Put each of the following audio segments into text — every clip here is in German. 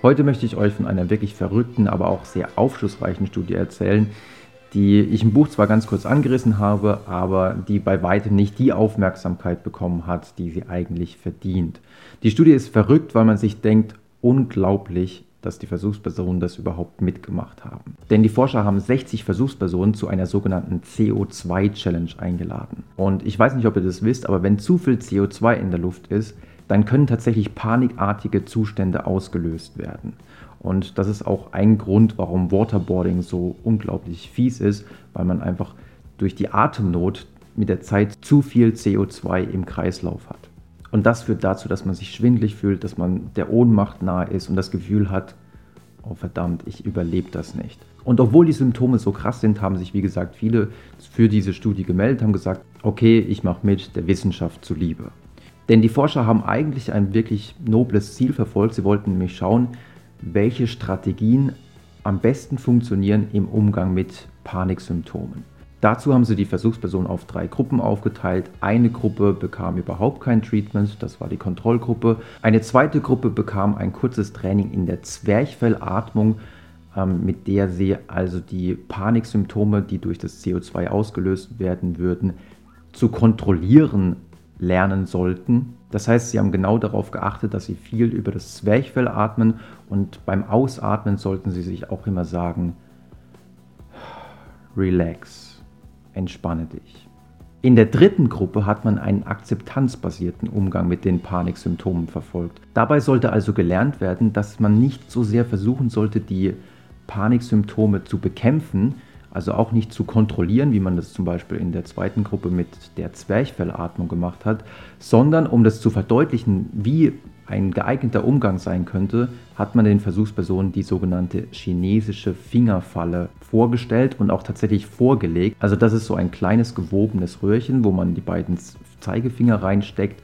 Heute möchte ich euch von einer wirklich verrückten, aber auch sehr aufschlussreichen Studie erzählen, die ich im Buch zwar ganz kurz angerissen habe, aber die bei weitem nicht die Aufmerksamkeit bekommen hat, die sie eigentlich verdient. Die Studie ist verrückt, weil man sich denkt, unglaublich, dass die Versuchspersonen das überhaupt mitgemacht haben. Denn die Forscher haben 60 Versuchspersonen zu einer sogenannten CO2-Challenge eingeladen. Und ich weiß nicht, ob ihr das wisst, aber wenn zu viel CO2 in der Luft ist, dann können tatsächlich panikartige Zustände ausgelöst werden. Und das ist auch ein Grund, warum Waterboarding so unglaublich fies ist, weil man einfach durch die Atemnot mit der Zeit zu viel CO2 im Kreislauf hat. Und das führt dazu, dass man sich schwindlig fühlt, dass man der Ohnmacht nahe ist und das Gefühl hat, oh verdammt, ich überlebe das nicht. Und obwohl die Symptome so krass sind, haben sich, wie gesagt, viele für diese Studie gemeldet, haben gesagt, okay, ich mache mit der Wissenschaft zuliebe. Denn die Forscher haben eigentlich ein wirklich nobles Ziel verfolgt. Sie wollten nämlich schauen, welche Strategien am besten funktionieren im Umgang mit Paniksymptomen. Dazu haben sie die Versuchspersonen auf drei Gruppen aufgeteilt. Eine Gruppe bekam überhaupt kein Treatment, das war die Kontrollgruppe. Eine zweite Gruppe bekam ein kurzes Training in der Zwerchfellatmung, ähm, mit der sie also die Paniksymptome, die durch das CO2 ausgelöst werden würden, zu kontrollieren lernen sollten. Das heißt, sie haben genau darauf geachtet, dass sie viel über das Zwerchfell atmen und beim Ausatmen sollten sie sich auch immer sagen, relax entspanne dich. In der dritten Gruppe hat man einen akzeptanzbasierten Umgang mit den Paniksymptomen verfolgt. Dabei sollte also gelernt werden, dass man nicht so sehr versuchen sollte, die Paniksymptome zu bekämpfen, also auch nicht zu kontrollieren, wie man das zum Beispiel in der zweiten Gruppe mit der Zwerchfellatmung gemacht hat, sondern um das zu verdeutlichen, wie ein geeigneter Umgang sein könnte, hat man den Versuchspersonen die sogenannte chinesische Fingerfalle vorgestellt und auch tatsächlich vorgelegt. Also das ist so ein kleines gewobenes Röhrchen, wo man die beiden Zeigefinger reinsteckt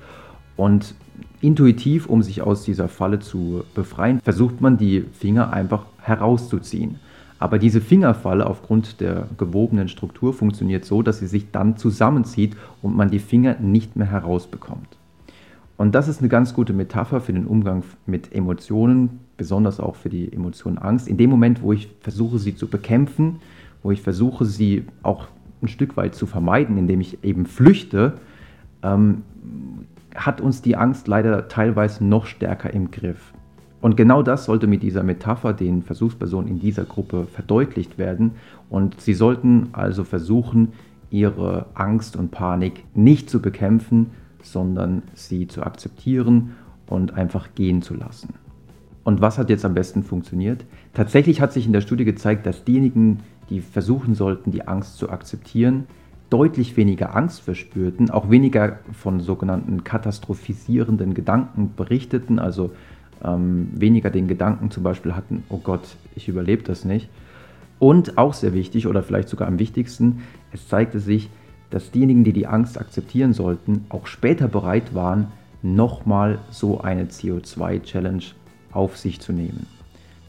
und intuitiv, um sich aus dieser Falle zu befreien, versucht man die Finger einfach herauszuziehen. Aber diese Fingerfalle aufgrund der gewobenen Struktur funktioniert so, dass sie sich dann zusammenzieht und man die Finger nicht mehr herausbekommt. Und das ist eine ganz gute Metapher für den Umgang mit Emotionen, besonders auch für die Emotion Angst. In dem Moment, wo ich versuche, sie zu bekämpfen, wo ich versuche, sie auch ein Stück weit zu vermeiden, indem ich eben flüchte, ähm, hat uns die Angst leider teilweise noch stärker im Griff. Und genau das sollte mit dieser Metapher den Versuchspersonen in dieser Gruppe verdeutlicht werden. Und sie sollten also versuchen, ihre Angst und Panik nicht zu bekämpfen, sondern sie zu akzeptieren und einfach gehen zu lassen. Und was hat jetzt am besten funktioniert? Tatsächlich hat sich in der Studie gezeigt, dass diejenigen, die versuchen sollten, die Angst zu akzeptieren, deutlich weniger Angst verspürten, auch weniger von sogenannten katastrophisierenden Gedanken berichteten, also ähm, weniger den Gedanken zum Beispiel hatten, oh Gott, ich überlebe das nicht. Und auch sehr wichtig oder vielleicht sogar am wichtigsten, es zeigte sich, dass diejenigen, die die Angst akzeptieren sollten, auch später bereit waren, nochmal so eine CO2-Challenge auf sich zu nehmen.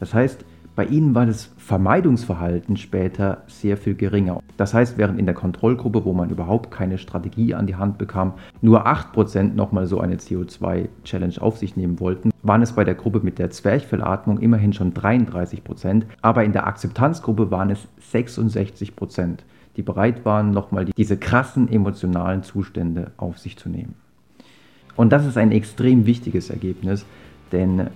Das heißt, bei ihnen war das Vermeidungsverhalten später sehr viel geringer. Das heißt, während in der Kontrollgruppe, wo man überhaupt keine Strategie an die Hand bekam, nur 8% nochmal so eine CO2-Challenge auf sich nehmen wollten, waren es bei der Gruppe mit der Zwerchfellatmung immerhin schon 33%, aber in der Akzeptanzgruppe waren es 66% die bereit waren, nochmal diese krassen emotionalen Zustände auf sich zu nehmen. Und das ist ein extrem wichtiges Ergebnis, denn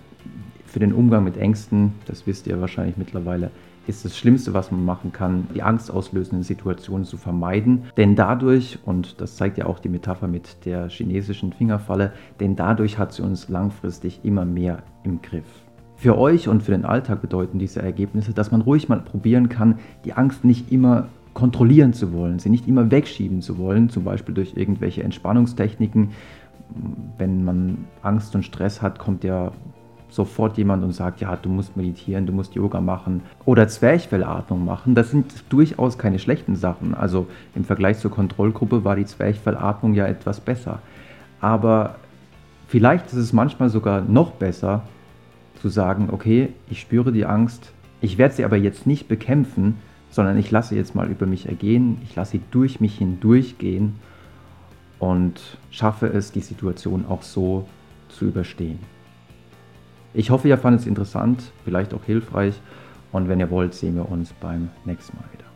für den Umgang mit Ängsten, das wisst ihr wahrscheinlich mittlerweile, ist das Schlimmste, was man machen kann, die angstauslösenden Situationen zu vermeiden. Denn dadurch, und das zeigt ja auch die Metapher mit der chinesischen Fingerfalle, denn dadurch hat sie uns langfristig immer mehr im Griff. Für euch und für den Alltag bedeuten diese Ergebnisse, dass man ruhig mal probieren kann, die Angst nicht immer kontrollieren zu wollen, sie nicht immer wegschieben zu wollen, zum Beispiel durch irgendwelche Entspannungstechniken. Wenn man Angst und Stress hat, kommt ja sofort jemand und sagt, ja, du musst meditieren, du musst Yoga machen oder Zwerchfellatmung machen. Das sind durchaus keine schlechten Sachen. Also im Vergleich zur Kontrollgruppe war die Zwerchfellatmung ja etwas besser. Aber vielleicht ist es manchmal sogar noch besser zu sagen, okay, ich spüre die Angst, ich werde sie aber jetzt nicht bekämpfen, sondern ich lasse jetzt mal über mich ergehen, ich lasse sie durch mich hindurchgehen und schaffe es, die Situation auch so zu überstehen. Ich hoffe, ihr fandet es interessant, vielleicht auch hilfreich und wenn ihr wollt, sehen wir uns beim nächsten Mal wieder.